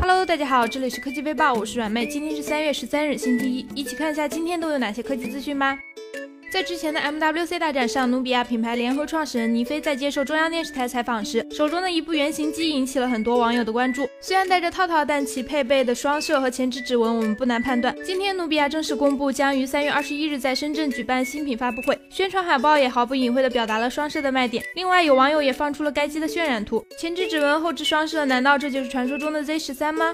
Hello，大家好，这里是科技微报，我是软妹，今天是三月十三日，星期一，一起看一下今天都有哪些科技资讯吧。在之前的 MWC 大展上，努比亚品牌联合创始人倪飞在接受中央电视台采访时，手中的一部原型机引起了很多网友的关注。虽然带着套套，但其配备的双摄和前置指纹，我们不难判断。今天，努比亚正式公布将于三月二十一日在深圳举办新品发布会，宣传海报也毫不隐晦地表达了双摄的卖点。另外，有网友也放出了该机的渲染图，前置指纹，后置双摄，难道这就是传说中的 Z 十三吗？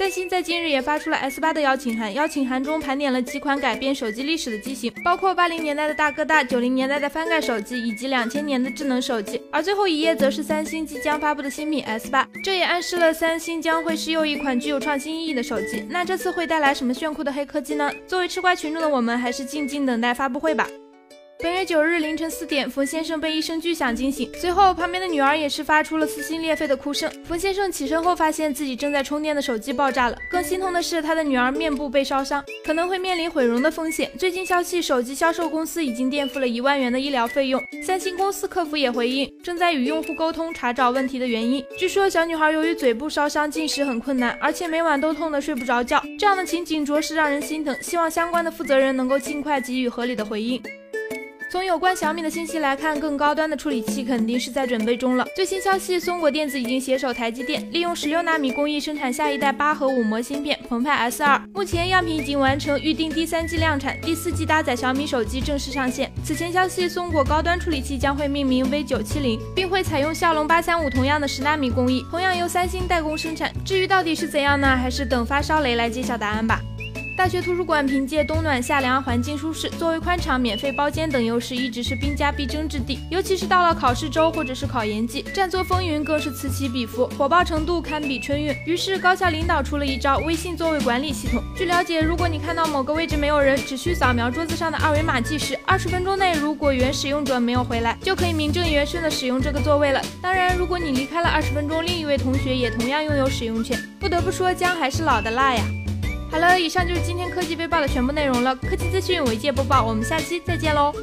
三星在近日也发出了 S 八的邀请函，邀请函中盘点了几款改变手机历史的机型，包括八零年代的大哥大、九零年代的翻盖手机以及两千年的智能手机。而最后一页则是三星即将发布的新品 S 八，这也暗示了三星将会是又一款具有创新意义的手机。那这次会带来什么炫酷的黑科技呢？作为吃瓜群众的我们，还是静静等待发布会吧。本月九日凌晨四点，冯先生被一声巨响惊醒，随后旁边的女儿也是发出了撕心裂肺的哭声。冯先生起身后，发现自己正在充电的手机爆炸了。更心痛的是，他的女儿面部被烧伤，可能会面临毁容的风险。最近消息，手机销售公司已经垫付了一万元的医疗费用。三星公司客服也回应，正在与用户沟通，查找问题的原因。据说小女孩由于嘴部烧伤，进食很困难，而且每晚都痛得睡不着觉。这样的情景着实让人心疼，希望相关的负责人能够尽快给予合理的回应。从有关小米的信息来看，更高端的处理器肯定是在准备中了。最新消息，松果电子已经携手台积电，利用十六纳米工艺生产下一代八核五模芯片澎湃 S 二。目前样品已经完成，预定第三季量产，第四季搭载小米手机正式上线。此前消息，松果高端处理器将会命名 V 九七零，并会采用骁龙八三五同样的十纳米工艺，同样由三星代工生产。至于到底是怎样呢？还是等发烧雷来揭晓答案吧。大学图书馆凭借冬暖夏凉、环境舒适、座位宽敞、免费包间等优势，一直是兵家必争之地。尤其是到了考试周或者是考研季，占座风云更是此起彼伏，火爆程度堪比春运。于是高校领导出了一招微信座位管理系统。据了解，如果你看到某个位置没有人，只需扫描桌子上的二维码计时，二十分钟内如果原使用者没有回来，就可以名正言顺的使用这个座位了。当然，如果你离开了二十分钟，另一位同学也同样拥有使用权。不得不说，姜还是老的辣呀。好了，以上就是今天科技微报的全部内容了。科技资讯，为界播报，我们下期再见喽。